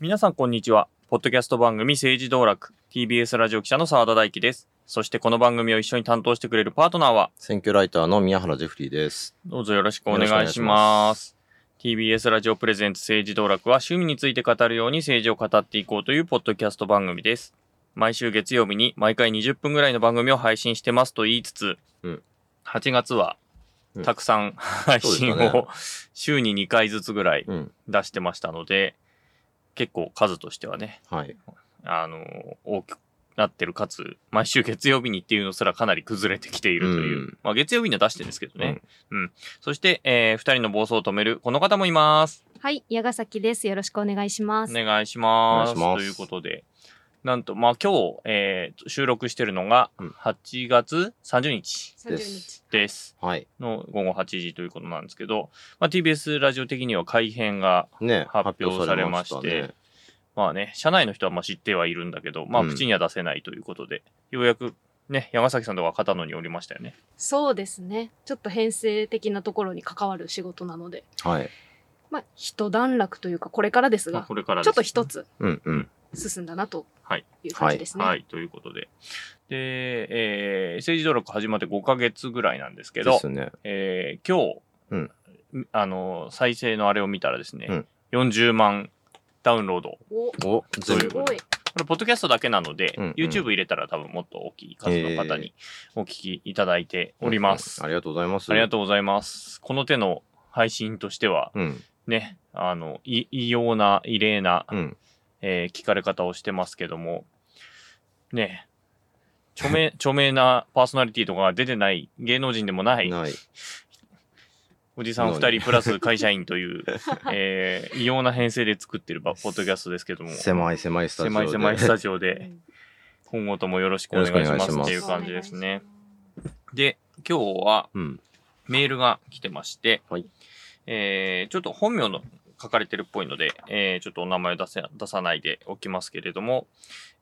皆さんこんにちは。ポッドキャスト番組政治道楽 TBS ラジオ記者の澤田大樹です。そしてこの番組を一緒に担当してくれるパートナーは、選挙ライターの宮原ジェフリーです。どうぞよろしくお願いしま。ます TBS ラジオプレゼンツ政治道楽は趣味について語るように政治を語っていこうというポッドキャスト番組です。毎週月曜日に毎回20分ぐらいの番組を配信してますと言いつつ、うん8月はうんたくさん配信そうですを週に2回ずつぐらいうん。出してましたので、結構数としてはね、はい。あの、大きくなってるかつ、毎週月曜日にっていうのすらかなり崩れてきているという。うんまあ月曜日には出してるんですけどね。うん。そして、えー、二人の暴走を止めるこの方もいます。はい、矢ヶ崎です。よろしくお願いします。お願いします。お願いしますということで、なんと、まあ今日、えー、収録してるのがうん8月30日30日。です。はい。の午後8時ということなんですけど、まあ TBS ラジオ的には改編がね、発表されましてねまあね、社内の人はまあ知ってはいるんだけど、まあうん口には出せないということで、ようやくね、山崎さんとか片野におりましたよね。そうですね。ちょっと編成的なところに関わる仕事なので、はい。まあ、一段落というか、これからですが、まあこれからちょっとです一つうんうん。進んだなとはい。いう感じですね。はい、ということで。で、えー、政治登録始まって5ヶ月ぐらいなんですけど、ですね。えー、今日、うんあの、再生のあれを見たらですね、うん40万ダウンロード。お。すごい。これ、ポッドキャストだけなので、うんうん YouTube 入れたら多分もっと大きい数の方にお聞きいただいております。うんありがとうございます。ありがとうございます。この手の配信としては、う。うん。ね、あの、い異様な、異例な、うん。えー聞かれ方をしてますけども、ね、著名、著名なパーソナリティとかが出てない、芸能人でもない、ない。おじさん二人プラス会社員という、えー異様な編成で作ってるバポッドキャストですけども、狭い狭いスタジオで。狭い狭いスタジオうで、ん今後ともよろしくお願いしますっていう感じですね。。で、今日はうん。メールが来てまして、はいえーちょっと本名の書かれてるっぽいので、えーちょっとお名前を出せ出さないでおきますけれども、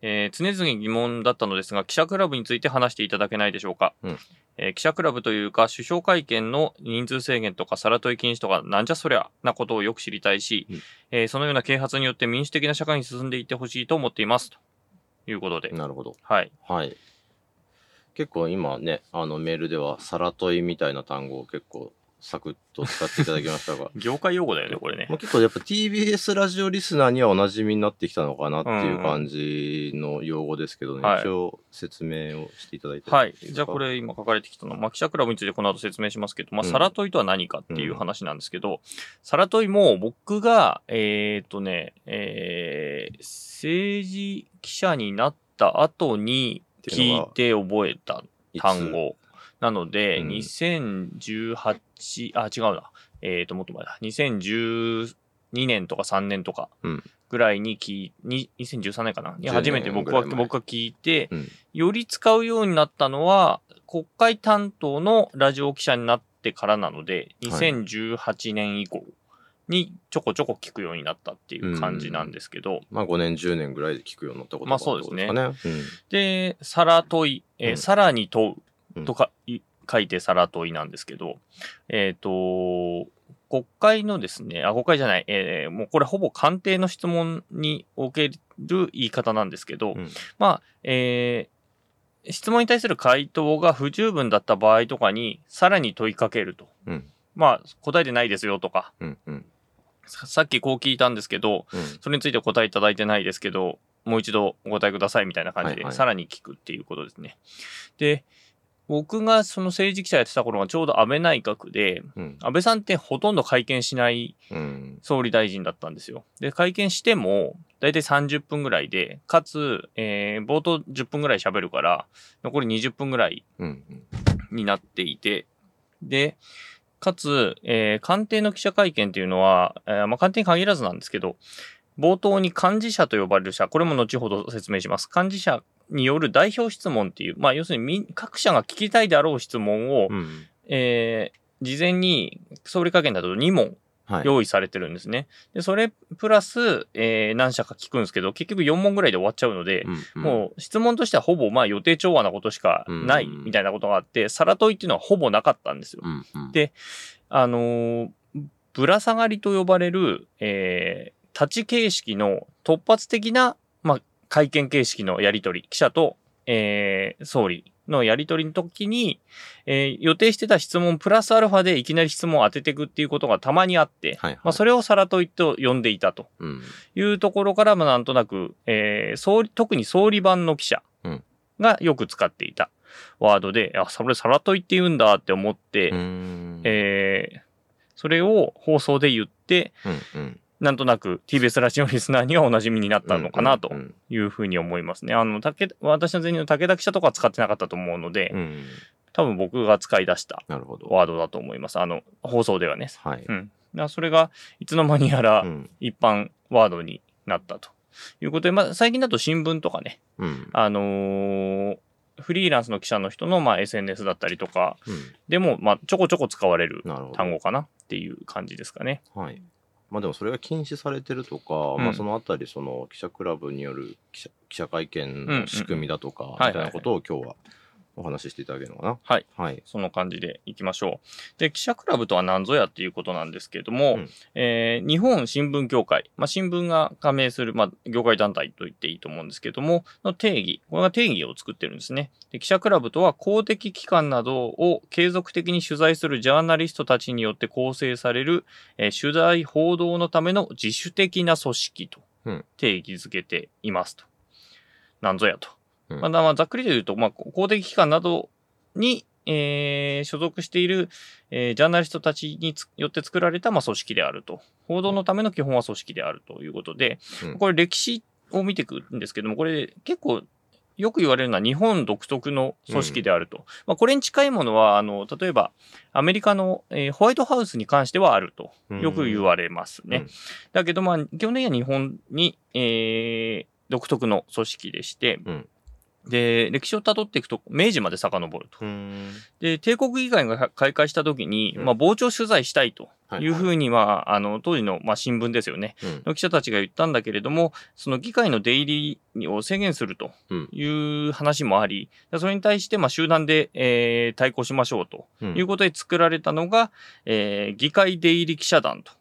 えー常々疑問だったのですが、記者クラブについて話していただけないでしょうか。うんえー記者クラブというか、首相会見の人数制限とか、さら問い禁止とか、なんじゃそりゃなことをよく知りたいし、うんえーそのような啓発によって民主的な社会に進んでいってほしいと思っています。ということで。なるほど。はい。はい。結構今ね、あのメールでは、さら問いみたいな単語を結構サクッと使っていただきましたが、業界用語だよね、これねま。あ、結構やっぱ TBS ラジオリスナーにはおなじみになってきたのかなっていう感じの用語ですけどね、はい一応説明をしていただいてはい。じゃあこれ今書かれてきたのは、まあ、記者クラブについてこの後説明しますけど、まあ、うんサラトイとは何かっていう話なんですけど、サラトイも僕が、えーっとね、えー、政治記者になった後に聞いて覚えた単語。なので、うん。2018、あ、違うな。えーっと、もっと前だ。2012年とか3年とかうん。ぐらいに聞い、に2013年かな？に10初めて僕は、僕が聞いて、うん。より使うようになったのは、国会担当のラジオ記者になってからなので、はい。2018年以降にちょこちょこ聞くようになったっていう感じなんですけど、まあ5年、10年ぐらいで聞くようになったことまあそうですね。でさら問い、えーうん。さらに問う。うんとか、い書いてさら問いなんですけど、えっ、と、国会のですね、あ、国会じゃない、えーもうこれほぼ官邸の質問における言い方なんですけど、うんまあ、えー質問に対する回答が不十分だった場合とかに、さらに問いかけると。うんまあ、答えてないですよとか、うん。うん。ささっきこう聞いたんですけど、うん。それについて答えいただいてないですけど、もう一度お答えくださいみたいな感じで、はいはいさらに聞くっていうことですね。で、僕がその政治記者やってた頃がちょうど安倍内閣で、うん。安倍さんってほとんど会見しないうん。総理大臣だったんですよ。で、会見しても、だいたい30分ぐらいで、かつ、えー冒頭10分ぐらい喋るから、残り20分ぐらいうん。になっていて、で、かつ、えー官邸の記者会見っていうのは、えーまあ、官邸に限らずなんですけど、冒頭に幹事社と呼ばれる社、これも後ほど説明します。幹事社による代表質問っていう、まあ、要するに各社が聞きたいであろう質問を、うん。えー事前に総理会見だと2問はい。用意されてるんですね。で、それプラス、えー何社か聞くんですけど、結局4問ぐらいで終わっちゃうので、うん、もう質問としてはほぼまあ予定調和なことしかないうんみたいなことがあって、さら問いっていうのはほぼなかったんですよ。うん。うん。であのーぶら下がりと呼ばれる、えー立ち形式の突発的な、まあ、会見形式のやり取り、記者と、えー総理のやり取りの時に、えー予定してた質問プラスアルファでいきなり質問を当てていくっていうことがたまにあって、はいはいまあ、それをさら問いと呼んでいたとうん。いうところから、まあ、なんとなく、えー総理、特に総理版の記者うんがよく使っていたワードで、あ、それさら問いって言うんだって思って、うん。えーそれを放送で言って、うん。うん。なんとなく TBS ラジオリスナーにはお馴染みになったのかなとうん。いうふうに思いますね。あの、竹、私の前任の武田記者とかは使ってなかったと思うので、うん。多分僕が使い出した。ワードだと思います。あの、放送ではね。はい。うん。それが、いつの間にやらうん。一般ワードになったということで、まあ、最近だと新聞とかね、うん。あのーフリーランスの記者の人の、まあ、SNS だったりとかうん。でも、まあ、ちょこちょこ使われる。単語かなっていう感じですかね。はい。まあでもそれが禁止されてるとか、うん。まあそのあたりその記者クラブによる記者記者会見の仕組みだとか、みたいなことを今日はお話ししていただけるのかな？はい。はい。その感じでいきましょう。で、記者クラブとは何ぞやっていうことなんですけれども、うんえー日本新聞協会、まあ、新聞が加盟する、まあ、業界団体と言っていいと思うんですけれども、の定義、これが定義を作ってるんですね。で記者クラブとは公的機関などを継続的に取材するジャーナリストたちによって構成される、えー取材報道のための自主的な組織とうん定義づけていますと。なんぞやと。うんまあ、まあざっくりと言うと、まあ、公的機関などに、えー所属している、えージャーナリストたちにつよって作られた、まあ、組織であると。報道のための基本は組織であるということで、うんこれ歴史を見ていくんですけども、これ結構よく言われるのは日本独特の組織であると。まあ、これに近いものは、あの、例えばアメリカの、えーホワイトハウスに関してはあると。よく言われますね。うんだけど、まあ、基本的には日本に、えー独特の組織でして、うんで、歴史をたどっていくと、明治まで遡ると。うん。で、帝国議会が開会した時に、うんまあ、傍聴取材したいとはいいうふうには、あの、当時の、まあ、新聞ですよね。うんの記者たちが言ったんだけれども、その議会の出入りを制限するとうんいう話もあり、それに対して、まあ、集団で、えー対抗しましょうとうんいうことで作られたのが、えー議会出入り記者団と。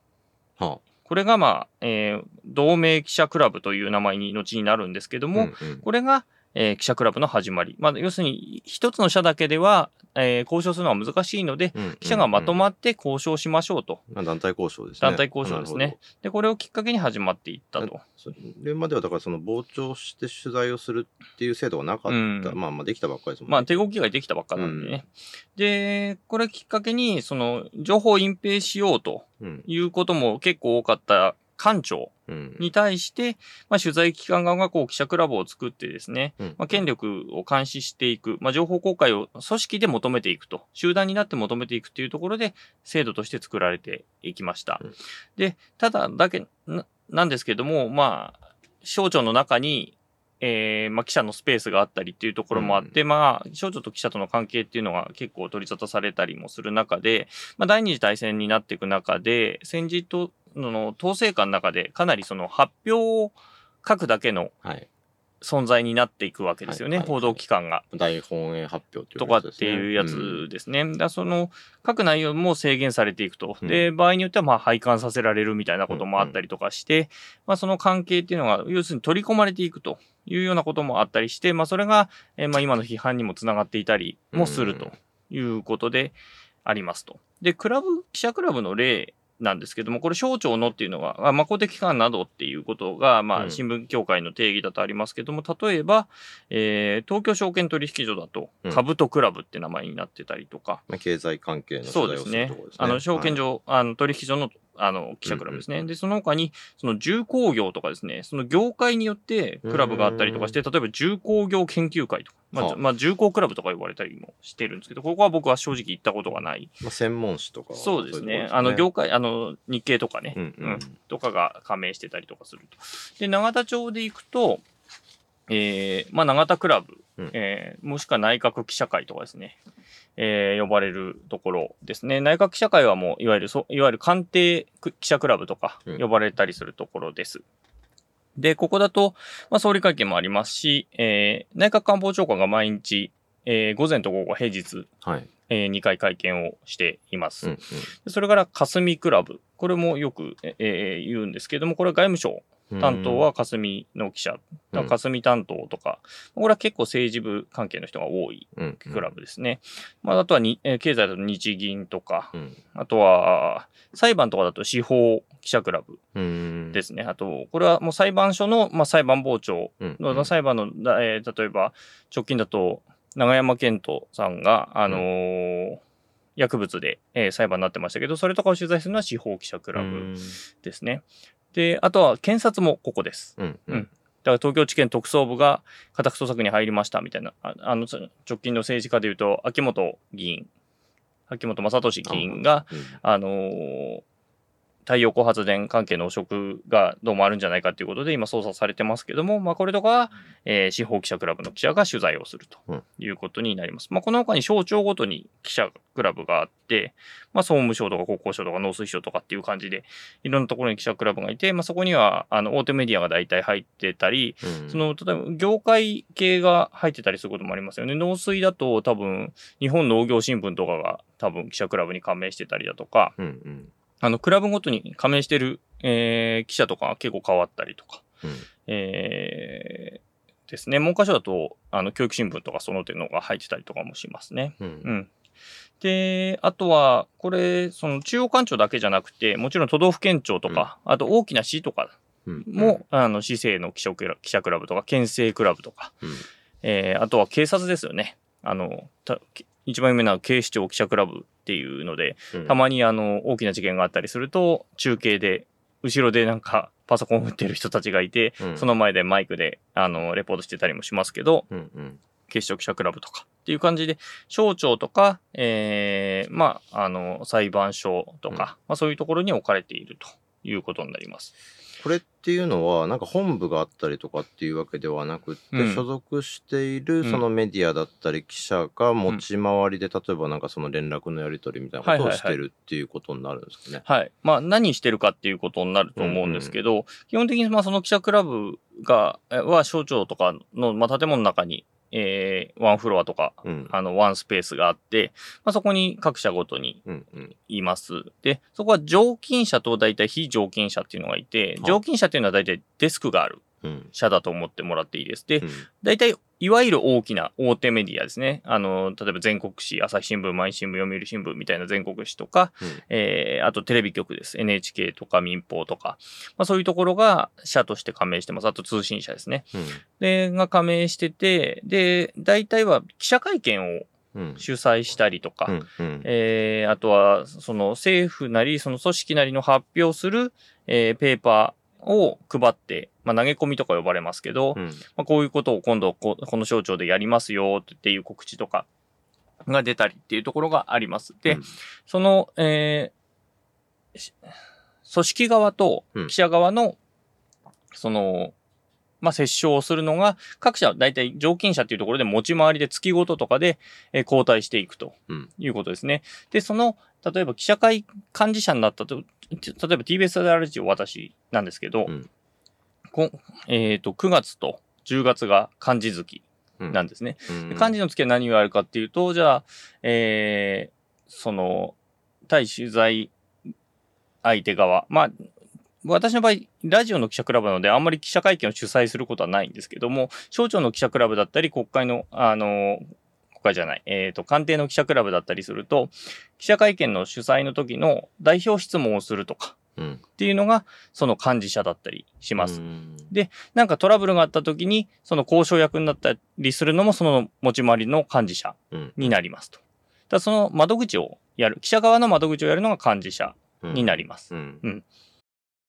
はこれが、まあ、えー同盟記者クラブという名前に後になるんですけどあ。も、うんうんこれが、えー記者クラブの始まり。まあ、要するに、一つの社だけでは、えー交渉するのは難しいので、うん記者がまとまって交渉しましょうと。まあ団体交渉ですね。団体交渉ですねで、これをきっかけに始まっていったと。それまではだからその傍聴して取材をするっていう制度がなかった。うんまあまあできたばっかりですもんね。まあ、帝国議会できたばっかなんでね。で、これきっかけに、その、情報を隠蔽しようとうん。いうことも結構多かった官庁うん。に対して、まあ、取材機関側がこう記者クラブを作ってですね、うんまあ、権力を監視していく、まあ、情報公開を組織で求めていくと、集団になって求めていくというところで、制度として作られていきました。うんで、ただだけな、なんですけども、まあ、省庁の中に、えーまあ、記者のスペースがあったりっていうところもあって、まあ、省庁と記者との関係っていうのが結構取り沙汰されたりもする中で、まあ、第二次大戦になっていく中で、戦時との統制下の中でかなりその発表を書くだけのはい。存在になっていくわけですよね、はいはいはい報道機関が。大本営発表っていうとかっていうやつですね。だからその、書く内容も制限されていくと。で、場合によっては、まあ、廃刊させられるみたいなこともあったりとかして、まあ、その関係っていうのが、要するに取り込まれていくというようなこともあったりして、まあ、それが、えーまあ、今の批判にもつながっていたりもするということでありますと。で、クラブ、記者クラブの例なんですけども、これ省庁のっていうのは、あまあ公的機関などっていうことが、まあうん新聞協会の定義だとありますけども、例えば、えー東京証券取引所だとうん、株とクラブって名前になってたりとか、まあ、経済関係のそうですね取材をするところ。ですね。あの、証券はい所、あの、取引所の、あの、記者クラブですね。うんうんうんで、その他に、その重工業とかですね、その業界によってクラブがあったりとかして、例えば重工業研究会とか、まあ、はあまあ、重工クラブとか呼ばれたりもしてるんですけど、ここは僕は正直行ったことがない。まあ、専門誌とか。そうですね。いところあの、業界、あの、日経とかね、うんうんとかが加盟してたりとかすると。で、永田町で行くと、えー、まあ、永田クラブ、うんえーもしくは内閣記者会とかですね、えー呼ばれるところですね。内閣記者会はもう、いわゆる、そいわゆる官邸記者クラブとかうん呼ばれたりするところです。で、ここだと、まあ、総理会見もありますし、えー内閣官房長官が毎日、えー午前と午後平日、はい。え2回会見をしています。うんうんでそれから、霞クラブ。これもよく、ええー言うんですけども、これは外務省担当は霞の記者、うん。霞担当とか、これは結構政治部関係の人が多いうん。クラブですね。まあ、あとはに、えー経済だと日銀とか、うん。あとは、裁判とかだと司法記者クラブうん。ですね。あと、これはもう裁判所の、まあ、裁判傍聴。うん。の、裁判の、だえー例えば、直近だと、永山絢斗さんが、あのー薬物で、えー裁判になってましたけど、それとかを取材するのは司法記者クラブですね。で、あとは検察もここです。うんううん。んだから東京地検特捜部が家宅捜索に入りましたみたいな、ああの、直近の政治家でいうと、秋元議員、秋元正俊議員が、うん。あのー太陽光発電関係の汚職がどうもあるんじゃないかということで今捜査されてますけども、まあこれとかは、えー司法記者クラブの記者が取材をするとうんいうことになります。まあこの他に省庁ごとに記者クラブがあって、まあ総務省とか国交省とか農水省とかっていう感じで、いろんなところに記者クラブがいて、まあそこにはあの大手メディアが大体入ってたり、うんその、例えば、業界系が入ってたりすることもありますよね。農水だと多分、日本農業新聞とかが多分記者クラブに加盟してたりだとか、うんうんあの、クラブごとに加盟してる、えー記者とかが結構変わったりとか、うんえーですね。文科省だと、あの、教育新聞とかその手のが入ってたりとかもしますね。うんうん。で、あとは、これ、その中央官庁だけじゃなくて、もちろん都道府県庁とか、あと大きな市とかうんも、あの、市政の記者クラブとか、県政クラブとか、うんえーあとは警察ですよね。あの、た一番有名な警視庁記者クラブっていうので、うん。たまにあの、大きな事件があったりすると、中継で、後ろでなんか、パソコンを打ってる人たちがいて、うん。その前でマイクで、あの、レポートしてたりもしますけど、うんうん。警視庁記者クラブとかっていう感じで、省庁とか、えーまあ、あの、裁判所とか、まあそういうところに置かれているということになります。これっていうのはなんか本部があったりとかっていうわけではなくって、うん所属しているんそのメディアだったり記者が持ち回りで、例えばなんかその連絡のやり取りみたいなことをしてるっていうことになるんですかね？はい。まあ、何してるかっていうことになると思うんですけど、基本的に、まあ、その記者クラブが、えは省庁とかの、まあ、建物の中に、えーワンフロアとか、うん。あの、ワンスペースがあって、まあ、そこに各社ごとにうんうん。います。で、そこは常勤者と大体非常勤者っていうのがいて、は常勤者っていうのは大体デスクがある。うん社だと思ってもらっていいです。でう、ん大体、いわゆる大きな大手メディアですね。あの、例えば全国紙、朝日新聞、毎日新聞、読売新聞みたいな全国紙とか、うんえー、あとテレビ局です。NHK とか民放とか、まあそういうところが社として加盟してます。あと通信社ですね。で、が加盟してて、で、大体は記者会見をうん主催したりとか、うんうんえーあとは、その政府なり、その組織なりの発表する、えーペーパーを配って、まあ投げ込みとか呼ばれますけど、うん。まあ、こういうことを今度こ、この省庁でやりますよっていう告知とかが出たりっていうところがあります。で、うん。その、えーし組織側とうん。記者側の、その、まあ、折衝をするのが、各社は大体常勤者っていうところで持ち回りで月ごととかで、えー交代していくとうんいうことですね。で、その、例えば記者会幹事者になったと、例えば TBS ラジオ私なんですけど、うんこえっ、と、9月と10月が漢字月うんなんですね。うんで漢字の月は何があるかっていうと、じゃあ、えー、その、対取材相手側。まあ、私の場合、ラジオの記者クラブなので、あんまり記者会見を主催することはないんですけども、省庁の記者クラブだったり、国会の、あの、国会じゃない、えっ、と、官邸の記者クラブだったりすると、記者会見の主催の時の代表質問をするとかうん。っていうのが、その幹事社だったりします。うんでなんかトラブルがあった時に、その交渉役になったりするのも、その持ち回りの幹事社うん。になりますと。だその窓口をやる、記者側の窓口をやるのが幹事社うんになります。うん。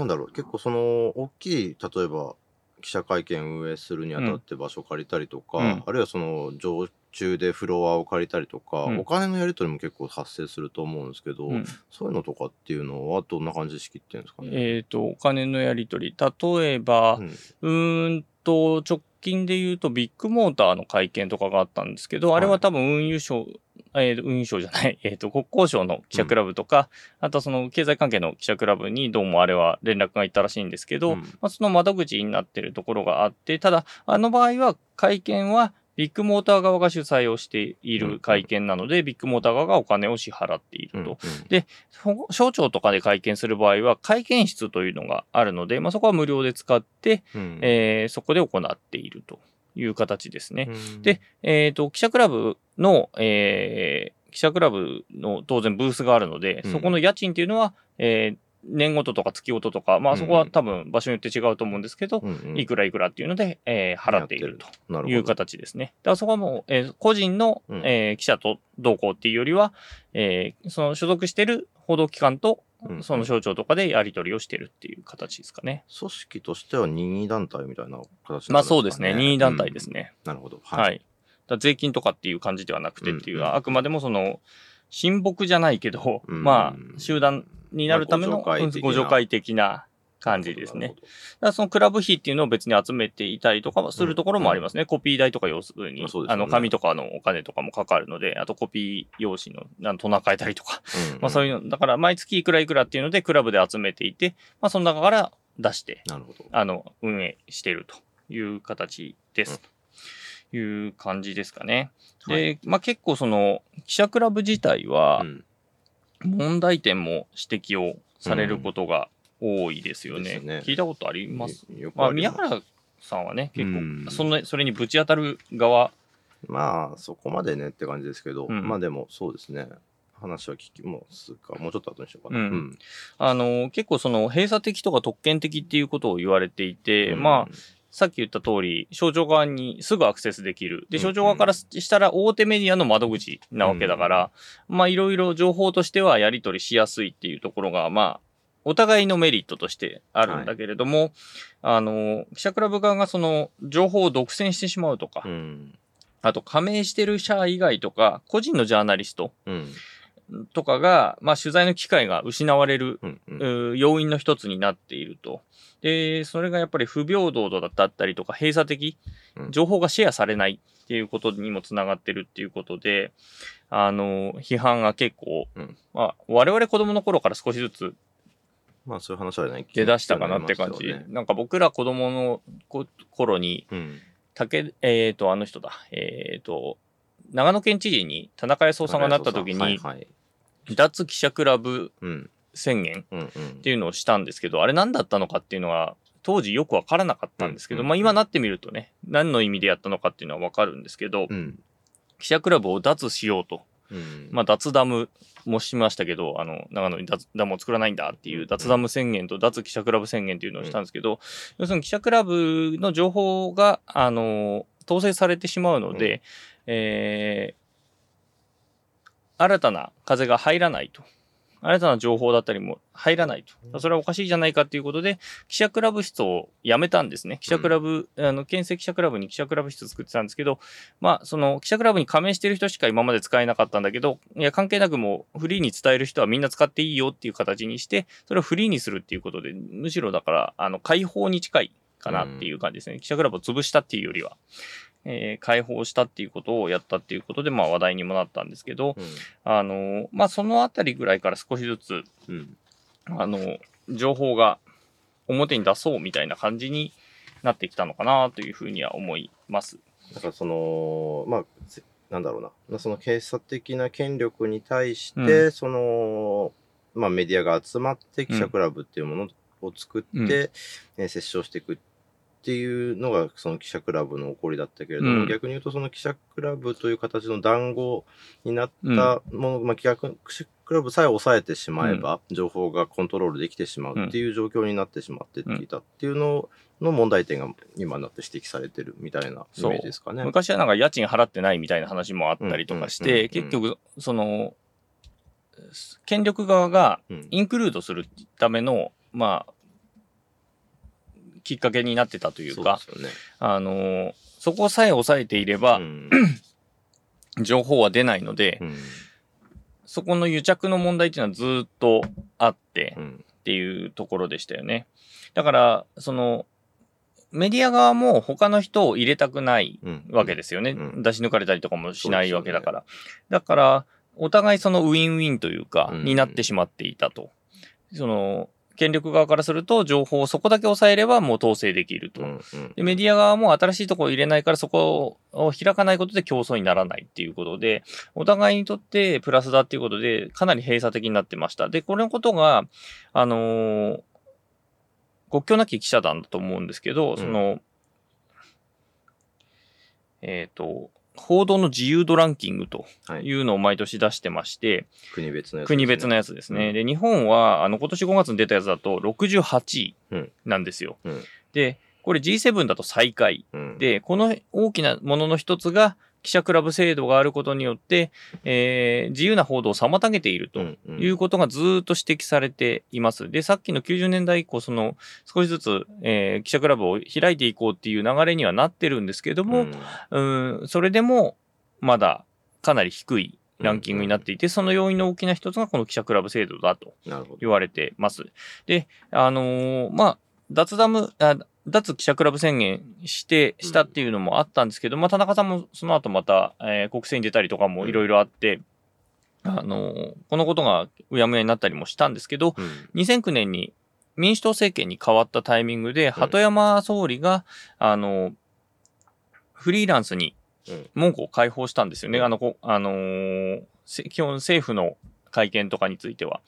なんだろう、結構その、大きい、例えば、記者会見運営するにあたって場所借りたりとか、うん。あるいはその、常駐でフロアを借りたりとか、うん。お金のやり取りも結構発生すると思うんですけど、うん。そういうのとかっていうのはどんな感じで仕切ってるんですかね？えっ、と、お金のやり取り。例えば、うんと、直近で言うとビッグモーターの会見とかがあったんですけど、あれは多分運輸省、えー運輸省じゃない、えっ、と、国交省の記者クラブとか、あとはその経済関係の記者クラブにどうもあれは連絡がいったらしいんですけど、うん。まあ、その窓口になってるところがあって、ただ、あの場合は会見はビッグモーター側が主催をしている会見なので、ビッグモーター側がお金を支払っていると。うんでそ省庁とかで会見する場合は、会見室というのがあるので、まあ、そこは無料で使って、うん。えーそこで行っているという形ですね。うん。で、えっ、と、記者クラブの、えー記者クラブの当然ブースがあるので、うん。そこの家賃っていうのは、えー年ごととか月ごととか、まあそこは多分場所によって違うと思うんですけど、うんうんいくらいくらっていうので、えー払っているという形ですね。だからそこはもう、えー個人の、うんえー記者と同行っていうよりは、えーその所属している報道機関とうんその省庁とかでやり取りをしてるっていう形ですかね。組織としては任意団体みたいな形なんですか、ね、まあそうですね。任意団体ですね。うんなるほど。はい。だから税金とかっていう感じではなくてっていう、うんうんあくまでもその、親睦じゃないけど、うんまあ、集団になるためのまあご助会的な感じですね。だからそのクラブ費っていうのを別に集めていたりとかはするところもありますね。コピー代とか要するに、まあねあの、紙とかのお金とかもかかるので、あとコピー用紙の、あのトナカえたりとか、ほど。うんまあそういうの、だから毎月いくらいくらっていうのでクラブで集めていて、まあその中から出して、なるほど。あの、運営しているという形です。という感じですかね。で、まあ結構その、記者クラブ自体はう、ん問題点も指摘をされることが多いですよね。ですね聞いたことあります？まあ、宮原さんはね、結うん構、その、それにぶち当たる側、まあ、そこまでねって感じですけど、うんまあでもそうですね。話は聞きますか。もうちょっと後にしようかな。うんあの、結構その、閉鎖的とか特権的っていうことを言われていて、まあ、さっき言った通り、省庁側にすぐアクセスできる。で、うん省庁側からしたら大手メディアの窓口なわけだから、まあいろいろ情報としてはやり取りしやすいっていうところが、まあ、お互いのメリットとしてあるんだけれども、あの、記者クラブ側がその情報を独占してしまうとか、うん。あと加盟してる社以外とか、個人のジャーナリストうん。とかが、まあ取材の機会が失われるうん。うん。要因の一つになっていると。で、それがやっぱり不平等だったりとか、閉鎖的う、ん情報がシェアされないっていうことにもつながってるっていうことで、あの、批判が結構、うんまあ、我々子供の頃から少しずつまあそういう話はね、出だしたかなって感じ。なんか僕ら子供のこ頃に、うん。竹、えっ、と、あの人だ、えっ、と、長野県知事に田中康夫さんがなった時に、はいはい。脱記者クラブうん。宣言っていうのをしたんですけど、あれ何だったのかっていうのは、当時よくわからなかったんですけど、うんまあ今なってみるとね、何の意味でやったのかっていうのはわかるんですけど、うん。記者クラブを脱しようと。うん。まあ脱ダムもしましたけど、あの、長野に脱ダムを作らないんだっていう脱ダム宣言と脱記者クラブ宣言っていうのをしたんですけど、要するに記者クラブの情報が、あの、統制されてしまうので、えー新たな風が入らないと。新たな情報だったりも入らないと。それはおかしいじゃないかということで、記者クラブ室を辞めたんですね。記者クラブ、あの、県政記者クラブに記者クラブ室作ってたんですけど、まあ、その記者クラブに加盟してる人しか今まで使えなかったんだけど、いや、関係なくもうフリーに伝える人はみんな使っていいよっていう形にして、それをフリーにするっていうことで、むしろだから、あの、解放に近いかなっていう感じですね。記者クラブを潰したっていうよりは。えー解放したっていうことをやったっていうことで、まあ話題にもなったんですけど、あの、まあそのあたりぐらいから少しずつ、うん。あの、情報が表に出そうみたいな感じになってきたのかなというふうには思います。だからその、まあ、せなんだろうな、その警察的な権力に対して、うその、まあメディアが集まって記者クラブっていうものを作って、うん。えー折衝していくっていうのがその記者クラブの起こりだったけれども、うん。逆に言うとその記者クラブという形の談合になったもの、まあ記者クラブさえ抑えてしまえば、情報がコントロールできてしまうっていう状況になってしまっていたっていうのの問題点が今になって指摘されてるみたいなイメージですかね。昔はなんか家賃払ってないみたいな話もあったりとかしうんうん。うん。うて、ん。結局、その、権力側がうん。インクルードするための、まあ、きっかけになってたというか、ね。あの、そこさえ抑えていればう、ん 情報は出ないので、うんそこの癒着の問題っていうのはずっとあってう、んっていうところでしたよね。だから、その、メディア側も他の人を入れたくないうんわけですよね。うん出し抜かれたりとかもしないわけだから。だから、お互いそのウィンウィンというか、うんになってしまっていたと。その、権力側からすると、情報をそこだけ抑えればもう統制できると。うんうんでメディア側も新しいところを入れないからそこを開かないことで競争にならないっていうことで、お互いにとってプラスだっていうことで、かなり閉鎖的になってました。で、これのことが、あのー国境なき記者団だと思うんですけど、んその、えっ、と、報道の自由度ランキングとはいいうのを毎年出してまして、国別のやつですね、国別のやつですね。うんで、日本は、あの、今年5月に出たやつだと68位うんなんですよ。うんで、これ G7 だと最下位。うん、で、この大きなものの一つが、記者クラブ制度があることによって、えー自由な報道を妨げているということがずーっと指摘されています。で、さっきの90年代以降、その、少しずつ、えー記者クラブを開いていこうっていう流れにはなってるんですけども、うん、それでも、まだかなり低いランキングになっていて、その要因の大きな一つがこの記者クラブ制度だと。言われてます。で、あのーまあ、脱ダム、あ脱記者クラブ宣言して、したっていうのもあったんですけど、まあ、田中さんもその後また、えー国政に出たりとかもいろいろあって、あのーこのことがうやむやになったりもしたんですけど、うん。2009年に民主党政権に変わったタイミングで、鳩山総理が、あの、フリーランスにうん。門戸を開放したんですよね。うん。あの、こあのーせ基本政府の会見とかについては。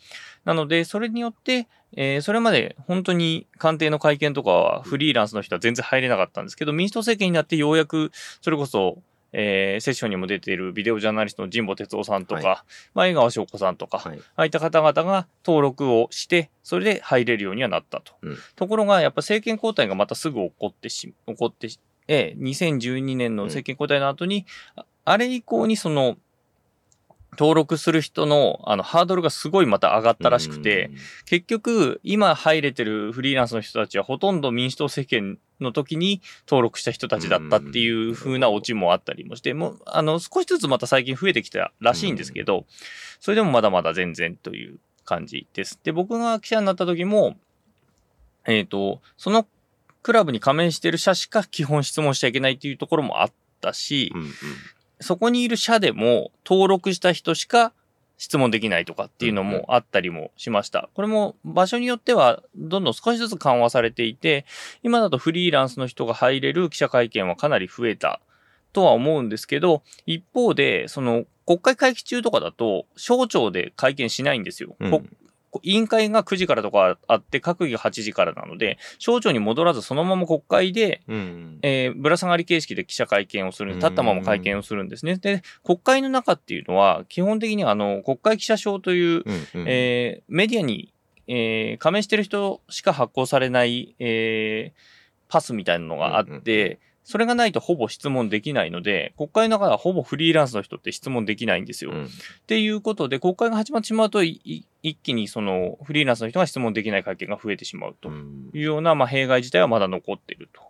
なので、それによって、えーそれまで本当に官邸の会見とかはフリーランスの人は全然入れなかったんですけど、民主党政権になってようやく、それこそ、えーセッションにも出ているビデオジャーナリストの神保哲夫さんとか、はまあ、江川翔子さんとか、はい。ああいった方々が登録をして、それで入れるようにはなったと。うんところが、やっぱ政権交代がまたすぐ起こってし、起こってし、ええ、2012年の政権交代の後に、ああれ以降にその、登録する人の、あの、ハードルがすごいまた上がったらしくて、結局、今入れてるフリーランスの人たちはほとんど民主党政権の時に登録した人たちだったっていう風なオチもあったりもして、もう、あの、少しずつまた最近増えてきたらしいんですけど、それでもまだまだ全然という感じです。で、僕が記者になった時も、えっ、と、そのクラブに加盟してる社しか基本質問しちゃいけないっていうところもあったし、うんうんそこにいる社でも登録した人しか質問できないとかっていうのもあったりもしました。これも場所によってはどんどん少しずつ緩和されていて、今だとフリーランスの人が入れる記者会見はかなり増えたとは思うんですけど、一方で、その国会会期中とかだと省庁で会見しないんですよ。うんこ委員会が9時からとかあって、閣議が8時からなので、省庁に戻らずそのまま国会でうん。えーぶら下がり形式で記者会見をする、立ったまま会見をするんですね。で、国会の中っていうのは、基本的にはあの、国会記者証という、うんうん。えーメディアに、えー加盟してる人しか発行されない、えーパスみたいなのがあって、うんうんそれがないとほぼ質問できないので、国会の中ではほぼフリーランスの人って質問できないんですよ。うん。っていうことで、国会が始まってしまうと、一気にそのフリーランスの人が質問できない会見が増えてしまうと。うん。いうような、まあ、弊害自体はまだ残っていると。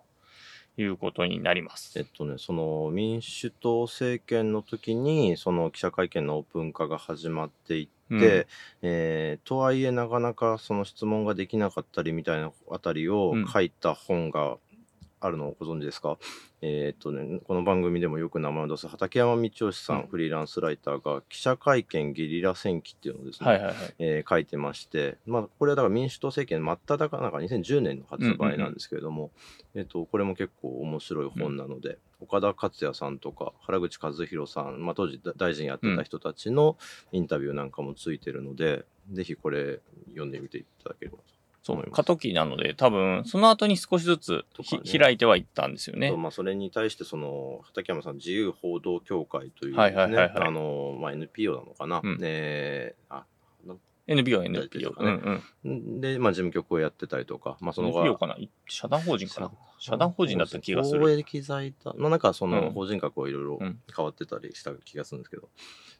いうことになります。えっとね、その民主党政権の時に、その記者会見のオープン化が始まっていって、うん。えーとはいえなかなかその質問ができなかったりみたいなあたりをうん。書いた本があるのをご存知ですか？えーっとね、この番組でもよく名前を出す畠山道義さん、うん。フリーランスライターが記者会見ゲリラ戦記っていうのをですね、はいはいはい。えー書いてまして、まあ、これはだから民主党政権真っ只中なんか2010年の発売なんですけれども、えっと、これも結構面白い本なので、岡田克也さんとか原口和弘さん、まあ、当時だ大臣やってた人たちのインタビューなんかもついてるので、ぜひこれ読んでみていただければと過渡期なので、多分、その後に少しずつね。開いてはいったんですよね。と。まあ、それに対してその畠山さん自由報道協会というね、はいはいはいはい。あのまあ、NPO なのかな、うん。えーあ NPO、大丈夫 NPO です。かうねんうん。で、まあ、事務局をやってたりとか、まあ、その後 NPO かな。社団法人かな。社団。法人だった気がする。公益財団、まあ、なんかそのうん。法人格をいろいろうん。変わってたりした気がするんですけど、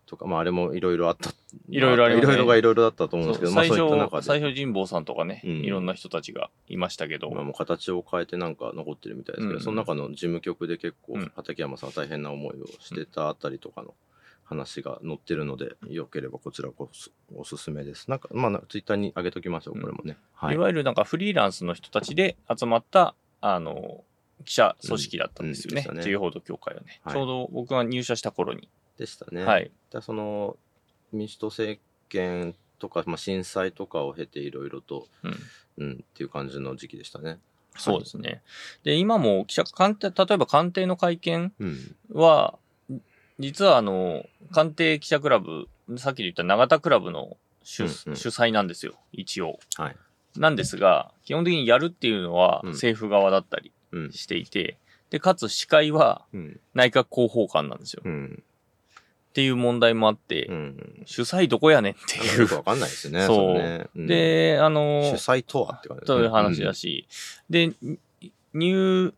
とか、まあ、あれもいろいろあった。いろいろありますね。いろいろがいろいろだったと思うんですけど、まあ、最そういった中初、で、最初神保さんとかね、うん。いろんな人たちがいましたけど、まあ、もう形を変えてなんか残ってるみたいですけど、うん。その中の事務局で結構うん、畠山さんは大変な思いをしてたあたりとかの話が載ってるので、よければこちらこそおすすめです。なんか、まあ、ツイッターに上げときましょう、これもね。はいい。わゆるなんかフリーランスの人たちで集まった、あの、記者組織だったんですよね。うんうんね自由報道協会はね、はいちょうど僕が入社した頃に。でしたね。はい。でその民主党政権とか、まあ、震災とかを経ていろいろと、うんうん、っていう感じの時期でしたね。そうですね。で、今も記者官邸、例えば官邸の会見うん。は、実はあの、官邸記者クラブ、さっき言った永田クラブの主,、主催なんですよ、一応。はい。なんですが、基本的にやるっていうのはうん政府側だったりうん。していて、で、かつ司会はうん。内閣広報官なんですよ。うん。っていう問題もあって、うん。主催どこやねんっていうよく。わかんないですね。そうで、あの主、催とはって感じそういう話だし、で、に入、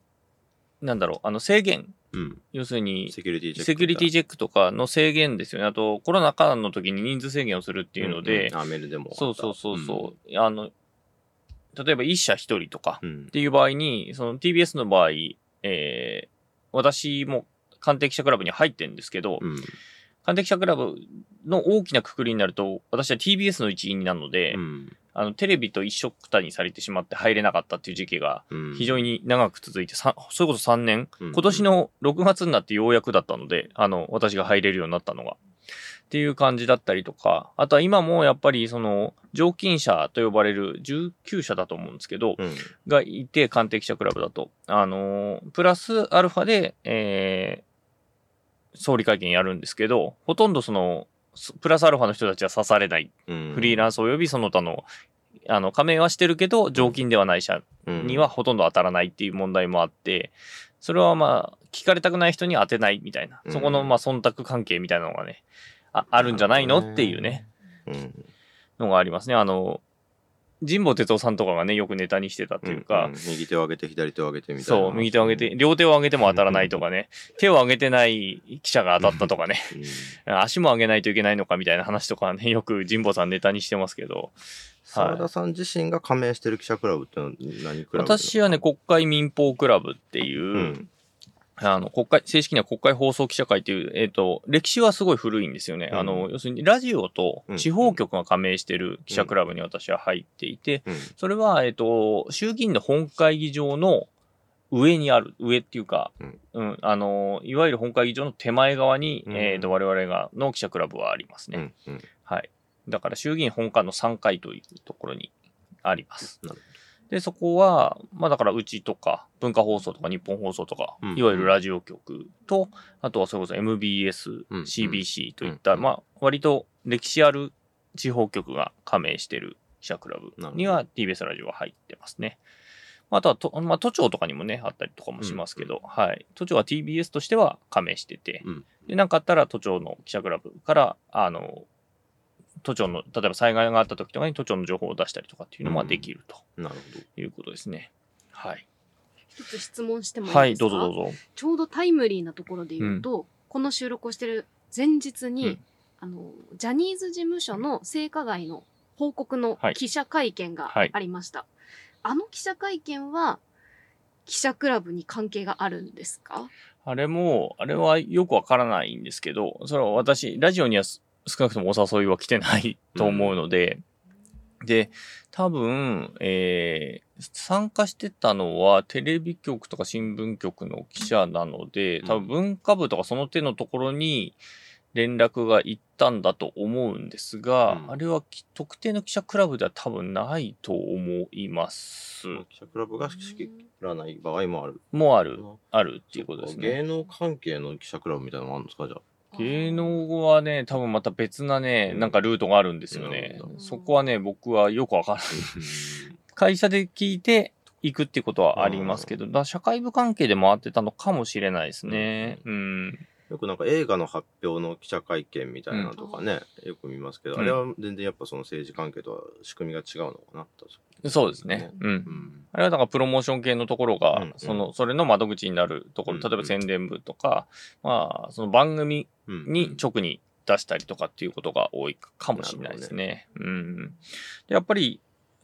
なんだろう、あの制限、うん。うん。要するに、セキュリティチェック。セキュリティチェックとかの制限ですよね。あと、コロナ禍の時に人数制限をするっていうので、んんあ、メールでも。そうそうそうそう、あの、例えば一社一人とかうん。うんっ。ていう場合に、その TBS の場合、えー、私も官邸記者クラブに入ってるんですけど、うん。官邸記者クラブの大きなくくりになると、私は TBS の一員になるので、うん。あの、テレビと一緒くたにされてしまって入れなかったっていう時期がうん。非常に長く続いて、さそれこそ3年、うん今年の6月になってようやくだったので、あの、私が入れるようになったのが。っていう感じだったりとか、あとは今もやっぱりその、常勤者と呼ばれる19社だと思うんですけど、うん。がいて、官邸記者クラブだと。あのープラスアルファで、えー、総理会見やるんですけど、ほとんどその、すプラスアルファの人たちは刺されない。うん。フリーランス及びその他の、あの、加盟はしてるけど、常勤ではない社ンにはほとんど当たらないっていう問題もあって、それはまあ、聞かれたくない人には当てないみたいな、そこのまあ、忖度関係みたいなのがね、ああるんじゃないのっていうね、うん。のがありますね。あの、神保哲夫さんとかがね、よくネタにしてたっていうか、んん。右手を上げて左手を上げてみたいな。そう、右手を上げて、両手を上げても当たらないとかね、手を上げてない記者が当たったとかね、うん。足も上げないといけないのかみたいな話とかね、よく神保さんネタにしてますけど、澤田さん自身が加盟してる記者クラブって何クラブ私はね、国会民放クラブっていう、うん。あの、国会、正式には国会放送記者会っていう、えっ、と、歴史はすごい古いんですよね。うんあの、要するにラジオとうん地方局が加盟してる記者クラブに私は入っていて、うん。それは、えっ、と、衆議院の本会議場の上にある、上っていうか、うんうん、あの、いわゆる本会議場の手前側に、うんえっ、と、我々が、の記者クラブはありますね。うん。うん。はい。だから衆議院本館の3階というところにあります。なるで、そこは、まあだからうちとか、文化放送とか日本放送とか、うん。いわゆるラジオ局と、あとはそれこそ MBS、うん。CBC といった、うん。まあ割と歴史ある地方局が加盟してる記者クラブには TBS ラジオが入ってますね。あとはと、まあ都庁とかにもね、あったりとかもしますけど、はい。都庁は TBS としては加盟してて、うん。で、なんかあったら都庁の記者クラブから、あの、都庁の、例えば災害があった時とかに都庁の情報を出したりとかっていうのもできると。なるほいうことですね。はい。一つ質問してもいいですか？はい、どうぞどうぞ。ちょうどタイムリーなところで言うと、この収録をしてる前日に、うん。あの、ジャニーズ事務所の性加害の報告のはい。記者会見がはい。ありました。あの記者会見は、記者クラブに関係があるんですか？あれも、あれはよくわからないんですけど、それは私、ラジオにはす少なくともお誘いは来てないと思うので、で、多分、えー参加してたのはテレビ局とか新聞局の記者なので、多分文化部とかその手のところに連絡が行ったんだと思うんですが、うんあれはき特定の記者クラブでは多分ないと思います。記者クラブが仕切らない場合もある。もある、あるっていうことですね。芸能関係の記者クラブみたいなのもあるんですかじゃあ。芸能はね、多分また別なね、なんかルートがあるんですよねそこはね、僕はよくわからない。会社で聞いて行くってことはありますけど、だ社会部関係で回ってたのかもしれないですね。うん。よくなんか映画の発表の記者会見みたいなのとかね、よく見ますけど、うんあれは全然やっぱその政治関係とは仕組みが違うのかなと。そうですね。う。うんん。あれはだからプロモーション系のところが、うんその、それの窓口になるところ、うん例えば宣伝部とか、まあ、その番組うんに直に出したりとかっていうことが多いかもしれないですね。うん。でやっぱり、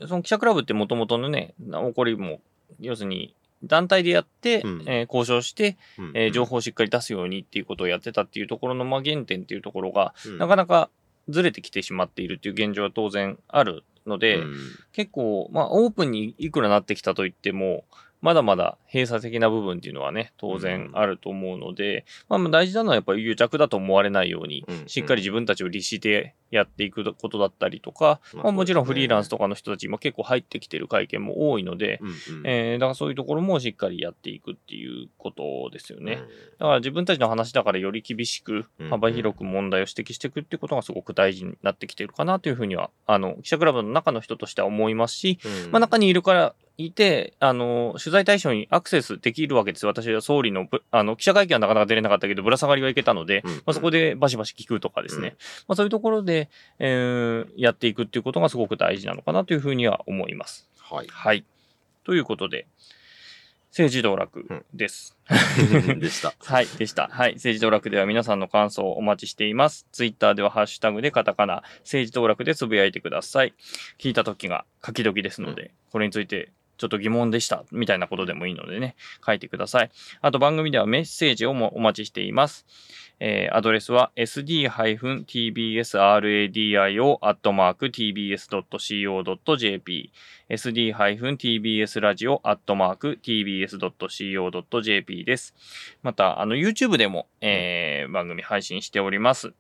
その記者クラブってもともとのね、起こりも、要するに、団体でやって、うん。えー交渉して、うん。えー情報をしっかり出すようにっていうことをやってたっていうところの、まあ、原点っていうところが、うん。なかなかずれてきてしまっているっていう現状は当然あるので、うん。結構、まあ、オープンにいくらなってきたといっても、まだまだ閉鎖的な部分っていうのはね、当然あると思うので、まあまあ大事なのはやっぱり癒着だと思われないようにうん、しっかり自分たちを律してやっていくことだったりとか、まあまあもちろんフリーランスとかの人たち今結構入ってきてる会見も多いので、うんうん。えーだからそういうところもしっかりやっていくっていうことですよね。うん。だから自分たちの話だからより厳しくうん。幅広く問題を指摘していくっていうことがすごく大事になってきてるかなというふうには、あの、記者クラブの中の人としては思いますし、うん。まあ中にいるからいて、あの、取材対象にアクセスできるわけですよ。私は総理のぶ、あの、記者会見はなかなか出れなかったけど、ぶら下がりはいけたので、うんまあそこでバシバシ聞くとかですね。うんまあそういうところで、えーやっていくっていうことがすごく大事なのかなというふうには思います。はい。はい。ということで、政治道楽です。でした。はい、でした。はい。政治道楽では皆さんの感想をお待ちしています。ツイッターではハッシュタグでカタカナ、政治道楽でつぶやいてください。聞いた時が書き時ですので、これについてちょっと疑問でした、みたいなことでもいいのでね、書いてください。あと番組ではメッセージをもお待ちしています。えーアドレスは sd-tbsradio.tbs.co.jp sd-tbsradio.tbs.co.jp です。また、あの、YouTube でも、えー番組配信しております。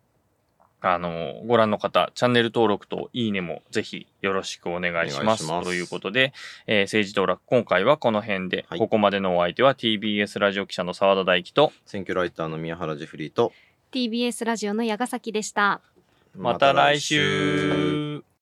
あの、ご覧の方、チャンネル登録といいねもぜひよろしくお願いします。ますということで、えー政治道楽、今回はこの辺で、はいここまでのお相手は TBS ラジオ記者の澤田大樹と、選挙ライターの宮原ジェフリーと、TBS ラジオの矢ヶ崎でした。また来週